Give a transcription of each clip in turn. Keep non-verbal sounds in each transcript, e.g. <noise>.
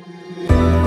I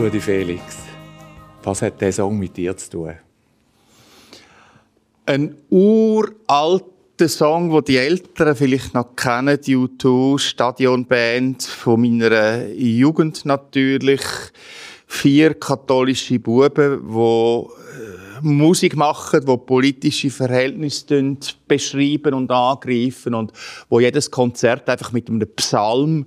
Hans-Rudi Felix, was hat der Song mit dir zu tun? Ein uralter Song, den die Älteren vielleicht noch kennen, die U2 Stadionband von meiner Jugend natürlich. Vier katholische Buben, die Musik machen, die politische Verhältnisse beschreiben und angreifen und wo jedes Konzert einfach mit einem Psalm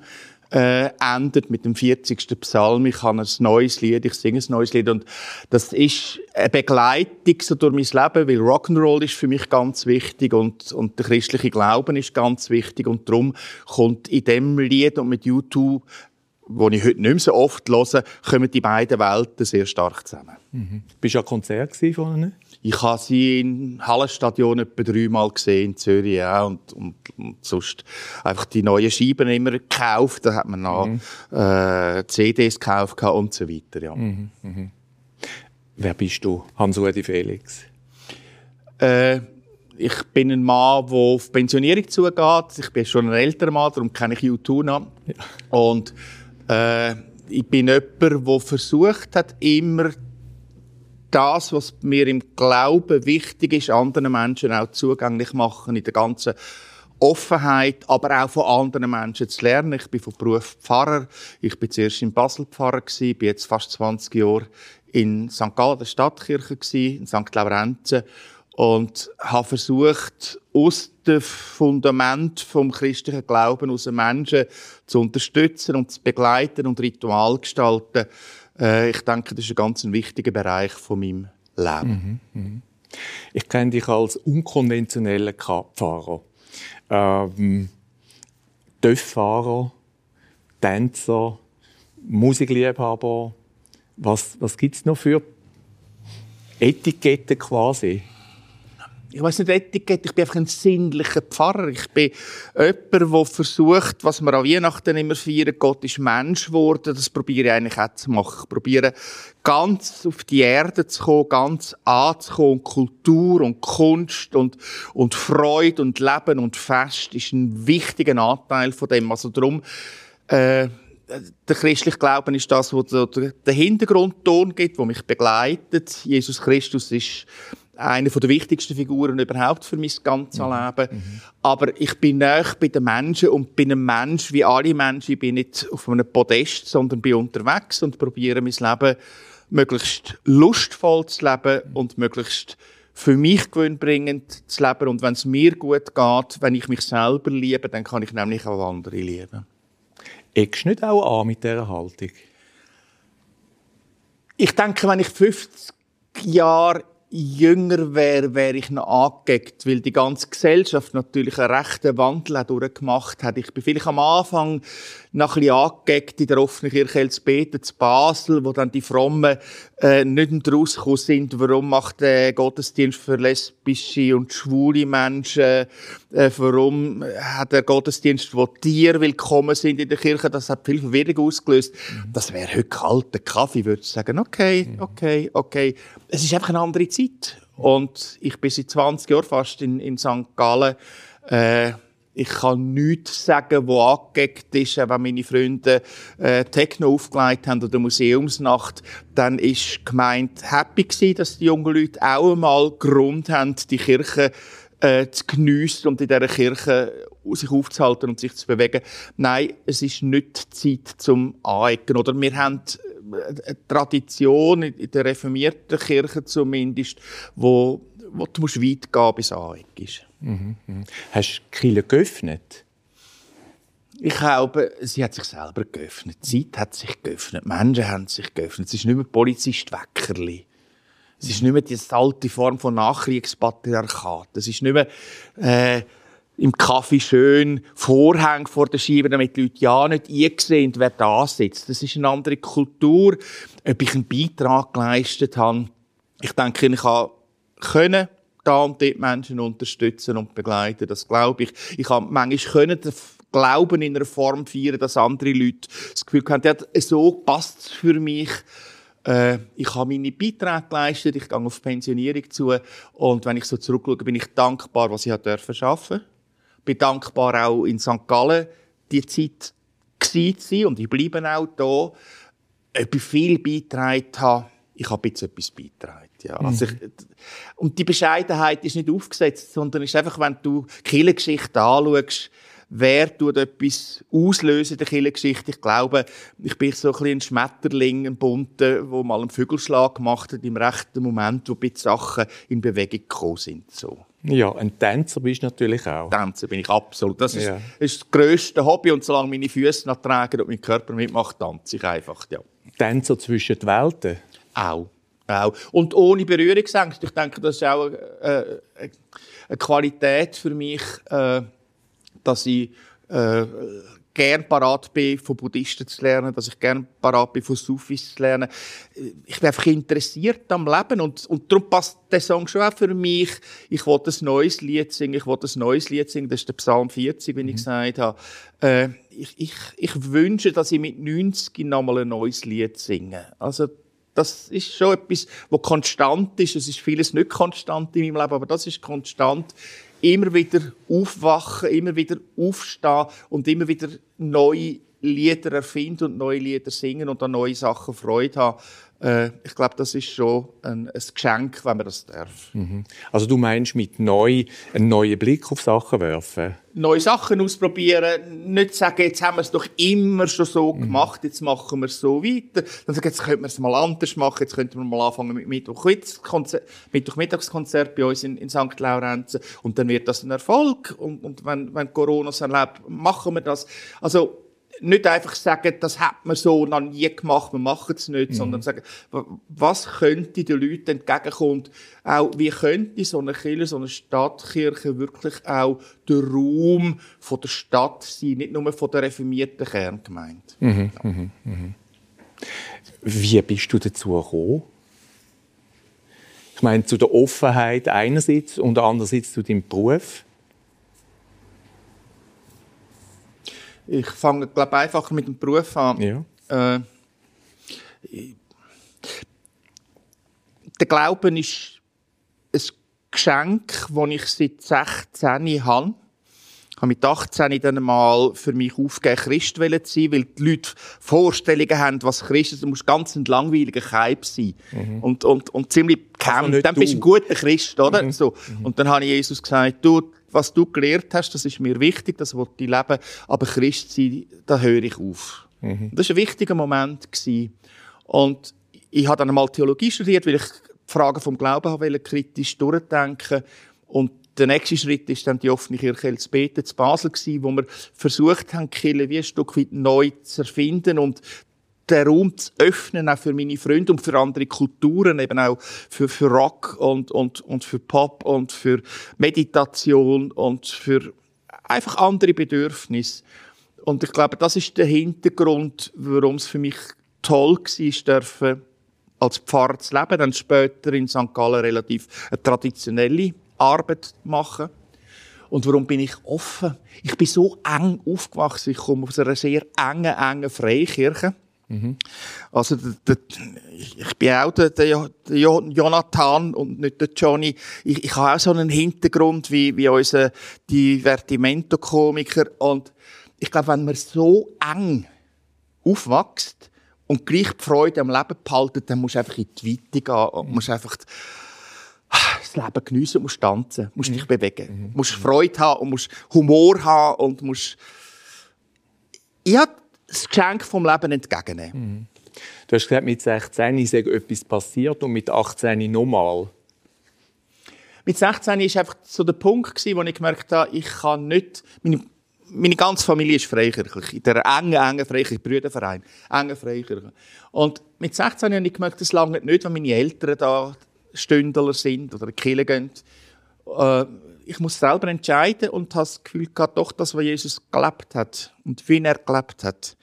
äh, endet mit dem 40. Psalm. Ich habe ein neues Lied, ich singe ein neues Lied und das ist eine Begleitung so durch mein Leben, weil Rock'n'Roll ist für mich ganz wichtig und, und der christliche Glauben ist ganz wichtig und darum kommt in dem Lied und mit YouTube wo ich heute nicht mehr so oft höre, kommen die beiden Welten sehr stark zusammen. Bist du an Konzert ihnen? Ich habe sie im Hallenstadion etwa dreimal gesehen, in Zürich ja, und, und, und sonst einfach die neuen Scheiben immer gekauft. Da hat man noch äh, CDs gekauft und so weiter. Ja. Wer bist du, Hans-Rudi Felix? Äh, ich bin ein Mann, der auf Pensionierung zugeht. Ich bin schon ein älterer Mann, darum kenne ich U2 noch. Und äh, ich bin jemand, der versucht hat, immer das, was mir im Glauben wichtig ist, anderen Menschen auch zugänglich machen, in der ganzen Offenheit, aber auch von anderen Menschen zu lernen. Ich bin von Beruf Pfarrer. Ich bin zuerst in Basel Pfarrer gewesen, bin jetzt fast 20 Jahre in St. Gallen, der Stadtkirche gewesen, in St. Laurenzen und habe versucht, aus dem Fundament vom christlichen Glauben aus Menschen zu unterstützen und zu begleiten und Ritual gestalten. Äh, ich denke, das ist ein ganz wichtiger Bereich von meinem Leben. Ich kenne dich als unkonventioneller Pfarrer. Ähm, Töfffahrer, Tänzer, Musikliebhaber. Was, was gibt es noch für Etiketten quasi? Ich weiß nicht, Etikett, ich bin einfach ein sinnlicher Pfarrer. Ich bin jemand, der versucht, was wir an Weihnachten immer feiern, Gott ist Mensch geworden, das probiere ich eigentlich auch zu machen. Ich probiere ganz auf die Erde zu kommen, ganz anzukommen. Und Kultur und Kunst und, und Freude und Leben und Fest ist ein wichtiger Anteil von dem. Also darum, äh, der christliche Glauben ist das, was den Hintergrundton gibt, der mich begleitet. Jesus Christus ist eine der wichtigsten Figuren überhaupt für mein ganzes Leben. Aber ich bin näher bei den Menschen und bin ein Mensch wie alle Menschen. Ich bin nicht auf einem Podest, sondern bin unterwegs und probiere mein Leben möglichst lustvoll zu leben und möglichst für mich gewinnbringend zu leben. Und wenn es mir gut geht, wenn ich mich selber liebe, dann kann ich nämlich auch andere lieben. Eckst du nicht auch an mit dieser Haltung? Ich denke, wenn ich 50 Jahre jünger wäre, wäre ich noch angeeckt, weil die ganze Gesellschaft natürlich einen rechten Wandel durchgemacht hat. Ich bin vielleicht am Anfang noch ein bisschen angeeckt in der offenen Kirche Elsbeten zu Basel, wo dann die Frommen äh, nicht rausgekommen sind, warum macht der Gottesdienst für lesbische und schwule Menschen, äh, warum hat der Gottesdienst, wo Tiere willkommen sind in der Kirche, das hat viel Verwirrung ausgelöst. Mhm. Das wäre heute kalter Kaffee, würde ich sagen, okay, mhm. okay, okay. Es ist einfach eine andere Zeit. Und ich bin seit 20 Jahren fast in, in St. Gallen. Äh, ich kann nichts sagen, wo angeeckt ist, wenn meine Freunde äh, Techno aufgelegt haben oder Museumsnacht, dann ist gemeint happy gewesen, dass die jungen Leute auch einmal Grund haben, die Kirche äh, zu geniessen und in dieser Kirche sich aufzuhalten und sich zu bewegen. Nein, es ist nicht Zeit zum Anecken. Oder wir haben eine Tradition in der reformierten Kirche zumindest, wo, wo du musst weit gehen bis Aneck ist. Mhm, mh. Hast du Kirche geöffnet? Ich glaube, sie hat sich selber geöffnet. Die Zeit hat sich geöffnet. Die Menschen haben sich geöffnet. Es ist nicht mehr Polizist Weckerli. Es ist nicht mehr die alte Form von Nachkriegspatriarchat. Es ist nicht mehr äh, im Kaffee schön Vorhang vor der Scheibe, damit die Leute ja nicht eingesehen, wer da sitzt. Das ist eine andere Kultur. Ob ich einen Beitrag geleistet habe, ich denke, ich habe können da und dort Menschen unterstützen und begleiten. Das glaube ich. Ich habe manchmal können Glauben in einer Form feiern, dass andere Leute das Gefühl haben, ja, so passt es für mich. Äh, ich habe meine Beiträge geleistet, ich gehe auf Pensionierung zu und wenn ich so zurückschaue, bin ich dankbar, was ich arbeiten durfte. Bin dankbar auch in St. Gallen die Zeit zu sein und ich bleibe auch da. Ich viel beigetragen habe, ich habe jetzt etwas beigetragen. Ja. Mhm. Also ich, und die Bescheidenheit ist nicht aufgesetzt, sondern ist einfach, wenn du Kirchengeschichte anschaust, wer tut etwas auslösen in der Kirchengeschichte. Ich glaube, ich bin so ein, bisschen ein Schmetterling, ein Bunter, wo mal einen Vögelschlag gemacht hat im rechten Moment, wo die Sachen in Bewegung gekommen sind. So. Ja, ein Tänzer bist du natürlich auch. Tänzer bin ich absolut. Das ist, ja. ist das grösste Hobby und solange meine Füße noch tragen und mein Körper mitmacht, tanze ich einfach. Ja. Tänzer zwischen den Welten? Auch. Auch. Und ohne Berührungsängste. Ich denke, das ist auch äh, eine Qualität für mich, äh, dass ich äh, gern parat bin, von Buddhisten zu lernen, dass ich gern parat bin, von Sufis zu lernen. Ich bin einfach interessiert am Leben und, und darum passt der Song schon auch für mich. Ich wollte ein neues Lied singen, ich wollte ein neues Lied singen, das ist der Psalm 40, wie mhm. ich gesagt habe. Äh, ich, ich, ich wünsche, dass ich mit 90 nochmal ein neues Lied singe. Also das ist schon etwas, was konstant ist. Es ist vieles nicht konstant in meinem Leben, aber das ist konstant. Immer wieder aufwachen, immer wieder aufstehen und immer wieder neue Lieder erfinden und neue Lieder singen und an neue Sachen Freude haben. Äh, ich glaube, das ist schon ein, ein, Geschenk, wenn man das darf. Mhm. Also du meinst mit neu einen neuen Blick auf Sachen werfen? Neue Sachen ausprobieren, nicht sagen, jetzt haben wir es doch immer schon so mhm. gemacht, jetzt machen wir es so weiter. Dann sagen, jetzt könnten wir es mal anders machen, jetzt könnten wir mal anfangen mit Mittwochmittagskonzert bei uns in, in St. Laurenzen und dann wird das ein Erfolg und, und wenn, wenn Corona es erlebt, machen wir das. Also nicht einfach sagen, das hat man so noch nie gemacht, wir machen es nicht, mhm. sondern sagen, was könnte den Leuten entgegenkommen? Auch, wie könnte so eine Kirche, so eine Stadtkirche wirklich auch der Raum von der Stadt sein, nicht nur von der reformierten Kerngemeinde. Mhm, ja. mhm, mhm. Wie bist du dazu gekommen? Ich meine, zu der Offenheit einerseits und andererseits zu deinem Beruf? Ich fange, glaube einfach mit dem Beruf an. Ja. Äh, der Glauben ist ein Geschenk, das ich seit 16 habe. Ich habe mit 18 dann mal für mich aufgegeben, Christ zu sein, weil die Leute Vorstellungen haben, was Christ ist. Du musst ganz ein langweiliger Kaib sein. Mhm. Und, und, und ziemlich kämpfen. Also dann bist du ein guter Christ, oder? Mhm. So. Mhm. Und dann habe ich Jesus gesagt, du, was du gelernt hast, das ist mir wichtig, das will ich leben, aber Christ sein, da höre ich auf. Mhm. Das war ein wichtiger Moment. Gewesen. Und ich habe dann einmal Theologie studiert, weil ich die Fragen vom Glauben wollte, kritisch durchdenken und der nächste Schritt ist dann die offene Kirche Elsbeten zu Basel gewesen, wo wir versucht haben, Kirche wie ein Stück weit neu zu erfinden und den Raum zu öffnen, auch für meine Freunde und für andere Kulturen, eben auch für, für Rock und, und, und für Pop und für Meditation und für einfach andere Bedürfnisse. Und ich glaube, das ist der Hintergrund, warum es für mich toll war, dürfen, als Pfarrer zu leben, dann später in St. Gallen relativ eine traditionelle Arbeit machen. Und warum bin ich offen? Ich bin so eng aufgewachsen. Ich komme aus einer sehr engen, engen Freikirche. Mhm. Also, der, der, ich bin auch der, der, Jonathan und nicht der Johnny. Ich, ich habe auch so einen Hintergrund wie, wie unser Divertimento-Komiker. Und ich glaube, wenn man so eng aufwächst und gleich die Freude am Leben behalten, dann musst du einfach in die Weite gehen und musst einfach das Leben geniessen musst tanzen, musst dich bewegen, mhm. musst Freude haben und musst Humor haben und musst ja, das Geschenk vom Leben entgegennehmen. Mhm. Du hast gesagt, mit 16 ist etwas passiert und mit 18 nochmal. Mit 16 war einfach so der Punkt, wo ich gemerkt habe, ich kann nicht, meine, meine ganze Familie ist freikirchlich, in der engen, engen freikirchlichen Brüderverein, engen Freikirche. Und mit 16 habe ich gemerkt, das lange nicht, wenn meine Eltern da Stündler sind oder in die Kirche gehen. Äh, ich muss selber entscheiden und habe das Gefühl gehabt, doch das, was Jesus gelebt hat und wie er gelebt hat.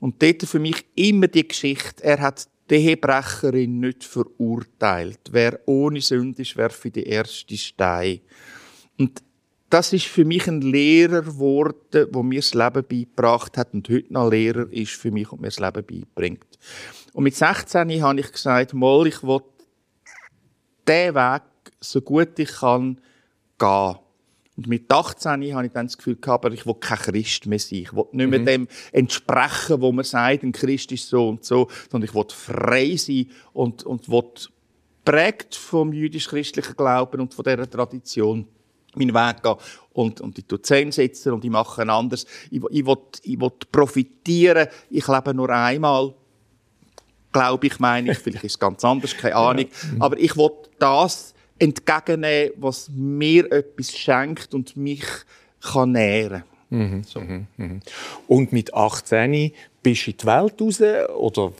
Und dort für mich immer die Geschichte, er hat die Ehebrecherin nicht verurteilt. Wer ohne Sünde ist, werfe die erste Stein. Und das ist für mich ein Lehrer geworden, wo mir das Leben beigebracht hat und heute noch Lehrer ist für mich und mir das Leben beibringt. Und mit 16 habe ich gesagt, mal, ich will diesen Weg so gut ich kann gehen. Und mit 18 habe ich dann das Gefühl gehabt, aber ich will kein Christ mehr sein. Ich will nicht mehr mhm. dem entsprechen, wo man sagt, ein Christ ist so und so, sondern ich will frei sein und, und will prägt vom jüdisch-christlichen Glauben und von dieser Tradition meinen Weg gehen. Und, und ich tue Zähne setzen und ich mache ein anderes. Ich, ich, will, ich will profitieren. Ich lebe nur einmal. Glaube ich, meine ich. Vielleicht ist es ganz anders, keine <laughs> Ahnung. Aber ich will das entgegennehmen, was mir etwas schenkt und mich kann nähren mhm, so. mhm, mhm. Und mit 18 bist du in die Welt raus, oder?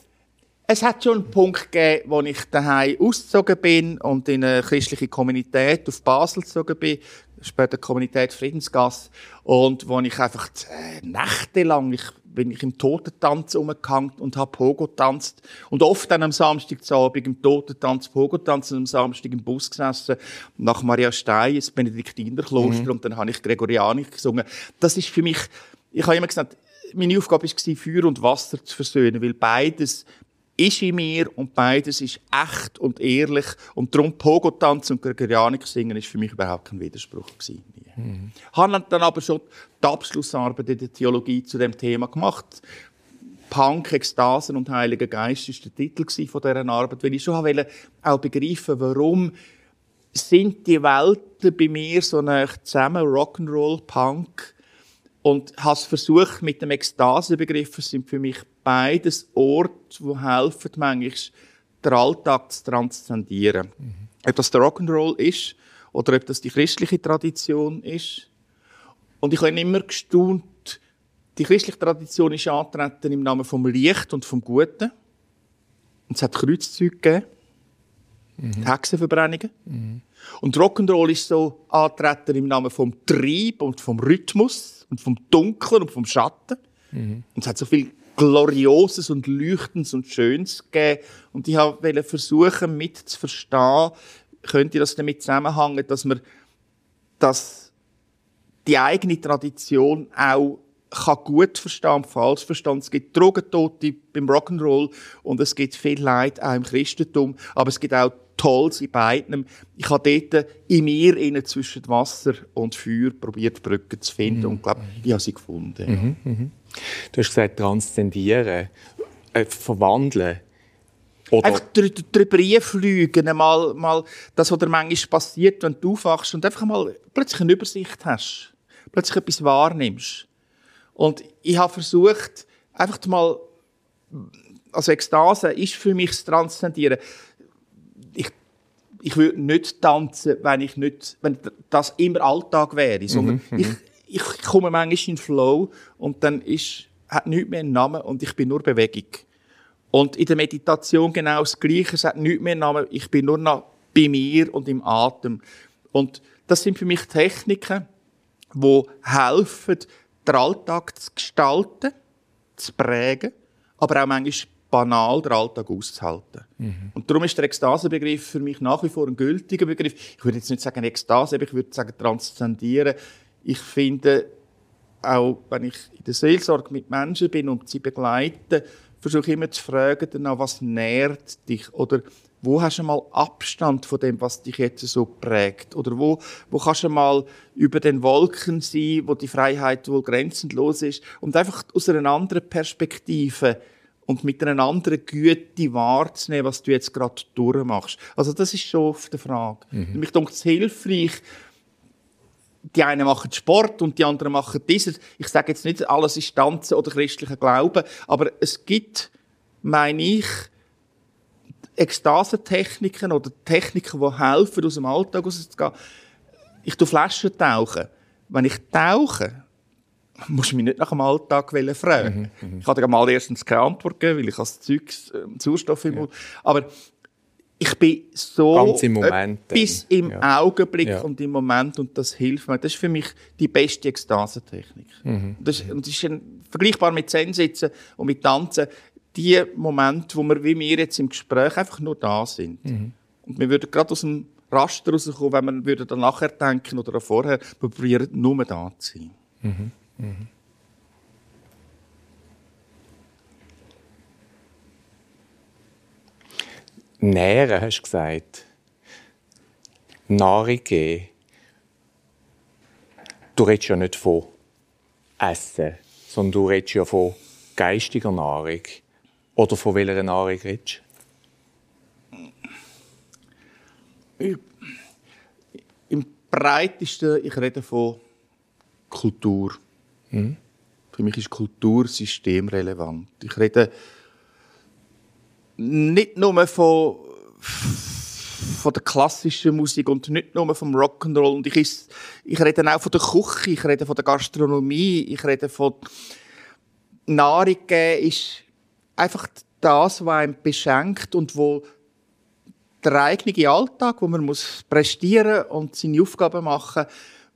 Es hat schon einen Punkt gegeben, wo ich daheim ausgezogen bin und in eine christliche Kommunität auf Basel gezogen bin, später Kommunität Friedensgasse, und wo ich einfach äh, nächtelang, ich bin ich im Totentanz umgehangen und habe Pogo tanzt und oft dann am Samstag zu Abend im Totentanz Pogo tanzen und am Samstag im Bus gesessen nach Maria Stein ins Benediktinerkloster mhm. und dann habe ich Gregorianik gesungen. Das ist für mich, ich habe immer gesagt, meine Aufgabe war, Feuer und Wasser zu versöhnen, weil beides ist in mir und beides ist echt und ehrlich. Und darum Pogo-Tanz und Gregorianik singen ist für mich überhaupt kein Widerspruch gewesen. Mhm. Habe dann aber schon die Abschlussarbeit in der Theologie zu dem Thema gemacht. Punk, Ekstasen und Heiliger Geist ist der Titel von dieser Arbeit, weil ich schon wollte auch begreifen, warum sind die Welten bei mir so nah zusammen, Rock'n'Roll, Punk, und habe versucht mit dem Ekstasebegriff, sind für mich beides Orte, die helfen, manchmal den Alltag zu transzendieren. Mhm. Ob das der Rock'n'Roll ist oder ob das die christliche Tradition ist. Und ich habe immer gestaunt, die christliche Tradition ist antreten im Namen vom Licht und vom Guten. Und es hat Kreuzzüge gegeben. Mhm. Hexenverbrennungen. Mhm. Und Rock'n'Roll ist so antreten im Namen vom Trieb und vom Rhythmus und vom Dunkeln und vom Schatten. Mhm. Und es hat so viel Glorioses und Leuchtendes und Schönes gegeben. Und ich wollte versuchen, mitzuverstehen, könnte das damit zusammenhängen, dass man dass die eigene Tradition auch kann gut verstehen und falsch verstehen. Es gibt Drogentote beim Rock'n'Roll und es gibt viel Leid auch im Christentum, aber es gibt auch Tolles in beiden. Ich habe dort in mir innen zwischen Wasser und Feuer probiert, Brücken zu finden mhm. und glaube, ich habe sie gefunden. Mhm, mhm. Du hast gesagt, transzendieren, äh, verwandeln. Oder? Einfach drüber einfliegen, mal, mal das, was dir manchmal passiert, wenn du aufwachst und einfach mal plötzlich eine Übersicht hast, plötzlich etwas wahrnimmst. Und ich habe versucht, einfach mal, also Ekstase ist für mich das Transzendieren. Ich, ich würde nicht tanzen, wenn ich nicht, wenn das immer Alltag wäre, sondern mhm, mhm. ich, ich komme manchmal in Flow und dann ist, hat nichts mehr einen Namen und ich bin nur Bewegung. Und in der Meditation genau das Gleiche. Es hat nichts mehr Namen. Ich bin nur noch bei mir und im Atem. Und das sind für mich Techniken, die helfen, den Alltag zu gestalten, zu prägen, aber auch manchmal banal den Alltag auszuhalten. Mhm. Und darum ist der Ekstasebegriff für mich nach wie vor ein gültiger Begriff. Ich würde jetzt nicht sagen Ekstase, aber ich würde sagen transzendieren. Ich finde, auch wenn ich in der Seelsorge mit Menschen bin und sie begleite, versuche ich immer zu fragen, danach, was nährt dich oder wo hast du mal Abstand von dem, was dich jetzt so prägt? Oder wo, wo kannst du mal über den Wolken sein, wo die Freiheit wohl grenzenlos ist und einfach aus einer anderen Perspektive und mit einer anderen Güte wahrzunehmen, was du jetzt gerade durchmachst. Also das ist schon oft die Frage. Mhm. Mich denkt es hilfreich, die einen machen Sport und die anderen machen dieses. Ich sage jetzt nicht, alles ist Tanzen oder christlicher Glauben, aber es gibt, meine ich, Ekstasentechniken oder Techniken, die helfen, aus dem Alltag rauszugehen. Ich tue Flaschen tauchen. Wenn ich tauche, muss ich mich nicht nach dem Alltag fragen. Mhm, mhm. ich hatte mal erstens keine Antwort geben, weil ich als Zeug äh, Sauerstoff im Mund. Aber ich bin so Ganz im Moment, bis im ja. Augenblick ja. und im Moment und das hilft mir. Das ist für mich die beste Ekstasentechnik. Mhm. Das, das ist ein, vergleichbar mit Zen sitzen und mit Tanzen. Die Momente, wo wir wie wir jetzt im Gespräch einfach nur da sind. Mhm. Und wir würden gerade aus dem Raster rauskommen, wenn wir dann nachher denken oder vorher, wir probieren nur da zu sein. Mhm. Mhm. Nähren, hast du gesagt. Nahrung geben. Du redest ja nicht von Essen, sondern du redest ja von geistiger Nahrung. Oder von welcher Nahrung redest du? Im breitesten, ich rede von Kultur. Mhm. Für mich ist Kultur systemrelevant. Ich rede nicht nur von, von der klassischen Musik und nicht nur vom Rock'n'Roll. Und ich, ich rede auch von der Küche, ich rede von der Gastronomie, ich rede von Nahrung geben ist einfach das, was einem beschenkt und wo der eigene Alltag, wo man muss prestieren und seine Aufgaben machen,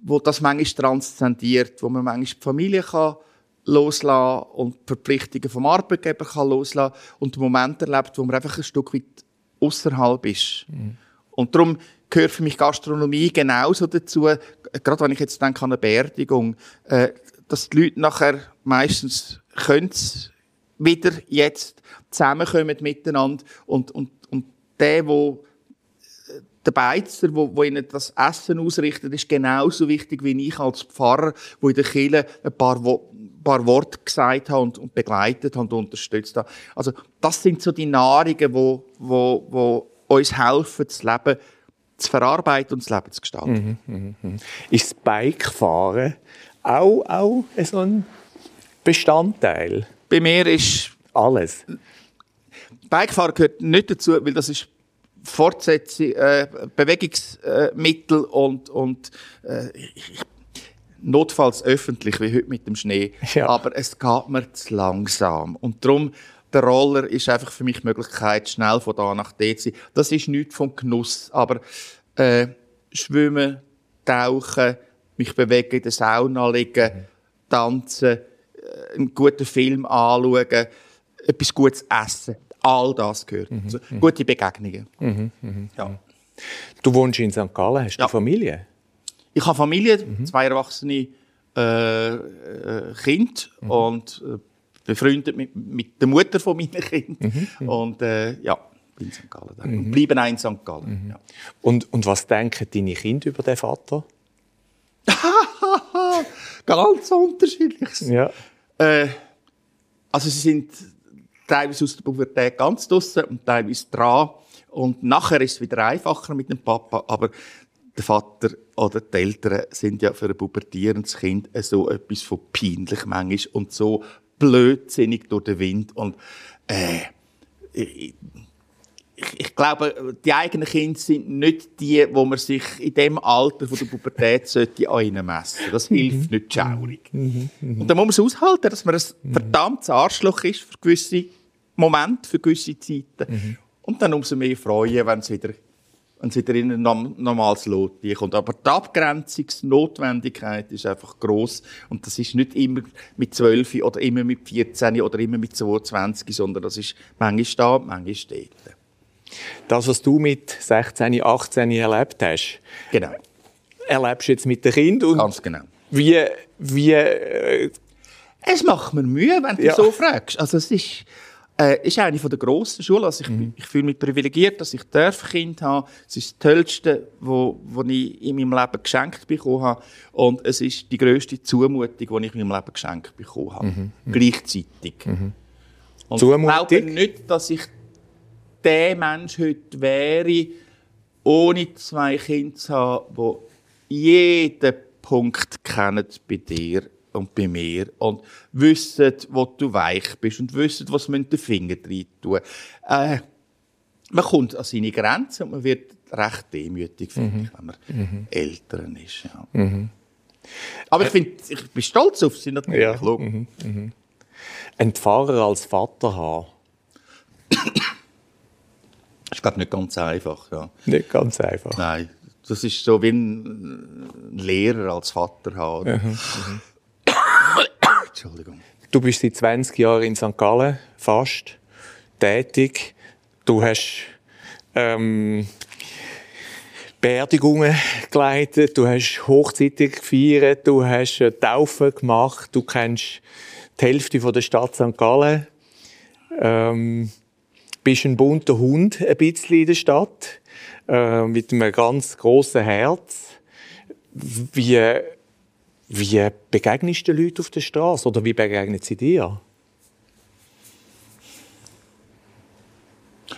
wo das manchmal transzendiert, wo man manchmal die Familie kann loslassen und die Verpflichtungen vom Arbeitgeber kann loslassen und den Moment erlebt, wo man einfach ein Stück weit außerhalb ist. Mhm. Und darum gehört für mich Gastronomie genauso dazu, gerade wenn ich jetzt denke an eine Beerdigung, äh, dass die Leute nachher meistens können wieder jetzt zusammenkommen miteinander und, und, und der, wo der Beizer, wo, wo ihnen das Essen ausrichtet, ist genauso wichtig wie ich als Pfarrer, wo in der Kirche ein paar, wo, ein paar Worte gesagt hat und, und begleitet hat und unterstützt hat. Also das sind so die Nahrungen, wo, wo, wo uns helfen, das Leben zu verarbeiten und das Leben zu gestalten. Mhm, mh, mh. Ist das Bikefahren auch, auch so ein Bestandteil? Bei mir ist alles. Bikefahren gehört nicht dazu, weil das ist Fortsetzung, äh, Bewegungsmittel und, und äh, notfalls öffentlich, wie heute mit dem Schnee. Ja. Aber es geht mir zu langsam. Und darum, der Roller ist einfach für mich die Möglichkeit, schnell von da nach dort zu sein. Das ist nichts vom Genuss. Aber äh, schwimmen, tauchen, mich bewegen, in der Sauna liegen, mhm. tanzen, einen guten Film anschauen, etwas Gutes essen all das gehört. Mhm. Also, mhm. gute Begegnungen. Mhm. Mhm. Ja. Du wohnst in St. Gallen, hast du ja. Familie? Ich habe Familie, mhm. zwei erwachsene äh, äh, Kinder mhm. und äh, befreundet mit, mit der Mutter von meinen Kindern. Und äh, ja, bin in St. Gallen. Mhm. Und bleiben auch in St. Gallen. Ja. Und, und was denken deine Kinder über den Vater? <laughs> Ganz unterschiedlich. Ja. Äh, also sie sind teilweise aus der Pubertät ganz draussen und teilweise dran. Und nachher ist es wieder einfacher mit dem Papa, aber der Vater oder die Eltern sind ja für ein pubertierendes Kind so etwas von peinlich manchmal und so blödsinnig durch den Wind und äh, ich, glaube, die eigenen Kinder sind nicht die, wo man sich in dem Alter von der Pubertät sollte an ihnen messen. Das hilft mhm. nicht schaurig. Mhm. Mhm. Und dann muss man es aushalten, dass man ein verdammtes Arschloch ist für gewisse Moment für gewisse Zeiten. Und dann umso mehr freuen, wenn es wieder, wenn es wieder in ein norm- normales Lot kommt. Aber die Abgrenzungsnotwendigkeit ist einfach groß und das ist nicht immer mit 12 oder immer mit 14 oder immer mit 22, sondern das ist manchmal da, manchmal dort. Das, was du mit 16, 18 erlebt hast, Genau, erlebst du jetzt mit den Kindern. Und ganz genau. wie, wie äh, Es macht mir Mühe, wenn du Ja. so fragst. Also es ist, äh, ist eine von der grossen Schulen. Also ich, Mhm. ich fühle mich privilegiert, dass ich darf Kind haben. Es ist das Tollste, wo, wo ich in meinem Leben geschenkt bekommen habe. Und es ist die grösste Zumutung, die ich in meinem Leben geschenkt bekommen habe. Gleichzeitig. Und ich Zumutung? glaube nicht, dass ich der Mensch heute wäre, ohne zwei Kinder zu haben, die jeden Punkt kennen bei dir und bei mir und wissen, wo du weich bist und wissen, was man den Finger rein tun. Äh, man kommt an seine Grenzen und man wird recht demütig, finde ich, wenn man Eltern ist. Ja. Aber ich, find, ich bin stolz auf sie natürlich. Ja. schau. einen Pfarrer als Vater haben? Ist, glaube nicht ganz einfach. Ja. Nicht ganz einfach. Nein, das ist so wie ein Lehrer als Vater haben. Entschuldigung. Du bist seit 20 Jahren in St. Gallen fast tätig. Du hast ähm, Beerdigungen geleitet, du hast Hochzeiten gefeiert, du hast eine Taufe gemacht, du kennst die Hälfte von der Stadt St. Gallen. Ähm, bist ein bunter Hund ein bisschen in der Stadt, äh, mit einem ganz grossen Herz. Wie, wie begegnest du den Leuten auf der Straße oder wie begegnen sie dir?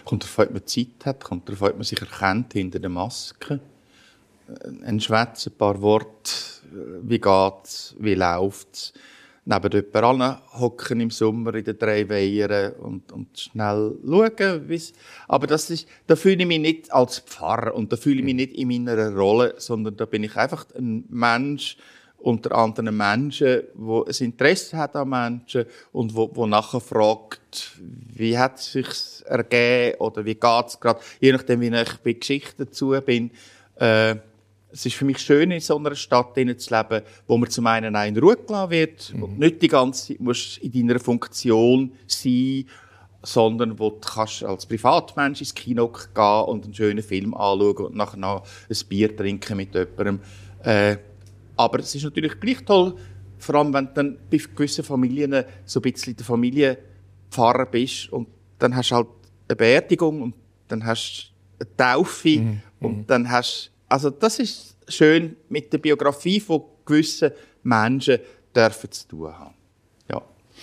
Kommt darauf, an, ob man Zeit hat, kommt darauf, an, ob man sich erkennt hinter der Maske. Äh, Ein Schwätz, ein paar Worte, äh, wie geht's, wie läuft's. Neben jemand anderen hocken im Sommer in den drei Weihern und, und schnell schauen, wie's. Aber das ist, da fühle ich mich nicht als Pfarrer und da fühle ich mich nicht in meiner Rolle, sondern da bin ich einfach ein Mensch unter anderen Menschen, wo ein Interesse hat an Menschen und wo, wo nachher fragt, wie hat es sich ergeben oder wie geht's gerade, je nachdem, wie ich bei Geschichten dazu bin. Äh, es ist für mich schön, in so einer Stadt zu leben, wo man zum einen auch in Ruhe gelassen wird und nicht die ganze Zeit musst in deiner Funktion sein, sondern wo du kannst als Privatmensch ins Kino gehen und einen schönen Film anschauen und nachher noch ein Bier trinken mit jemandem. Äh, aber es ist natürlich gleich toll, vor allem wenn du dann bei gewissen Familien so ein bisschen der Familienpfarrer bist und dann hast du halt eine Beerdigung und dann hast du eine Taufe und dann hast also das ist schön mit der Biografie von gewissen Menschen dürfen zu tun haben. Ja,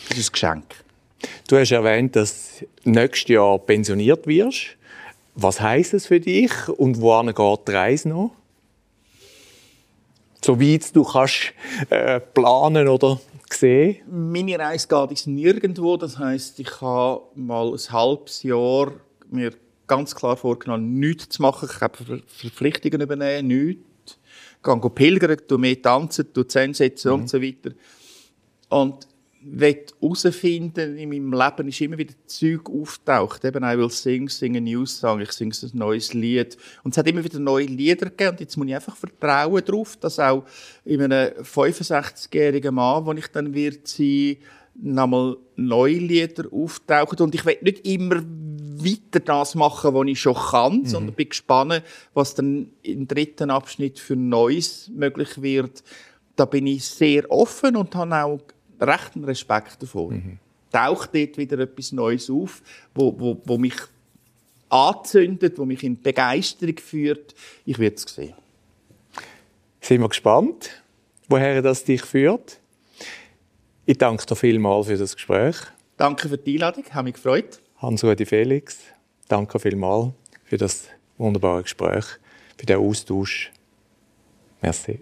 das ist ein Geschenk. Du hast erwähnt, dass du nächstes Jahr pensioniert wirst. Was heisst es für dich und wohin geht die Reise noch? Soweit du kannst äh, planen oder sehen. Meine Reise geht ins Nirgendwo. Das heißt, ich habe mal ein halbes Jahr mir ganz klar vorgenommen, nichts zu machen. Ich habe Ver- Verpflichtungen übernehmen, nichts. Ich gehe pilgern, tu mehr tanzen, tu Zähne setzen und so weiter. Und will herausfinden, in meinem Leben ist immer wieder Zeug auftaucht. Eben, I will sing, sing a new song. Ich singe ein neues Lied. Und es hat immer wieder neue Lieder gegeben. Und jetzt muss ich einfach vertrauen darauf, dass auch in einem 65-jährigen Mann, wo ich dann wird sein, nochmal neue Lieder auftauchen. Und ich will nicht immer weiter das machen, was ich schon kann, sondern bin gespannt, was dann im dritten Abschnitt für Neues möglich wird. Da bin ich sehr offen und habe auch rechten Respekt davor. Taucht dort wieder etwas Neues auf, wo, wo, wo mich anzündet, wo mich in Begeisterung führt. Ich werde es sehen. Sind wir gespannt, woher das dich führt. Ich danke dir vielmals für das Gespräch. Danke für die Einladung, habe mich gefreut. Hans-Rudi Felix, danke vielmals für das wunderbare Gespräch, für den Austausch. Merci.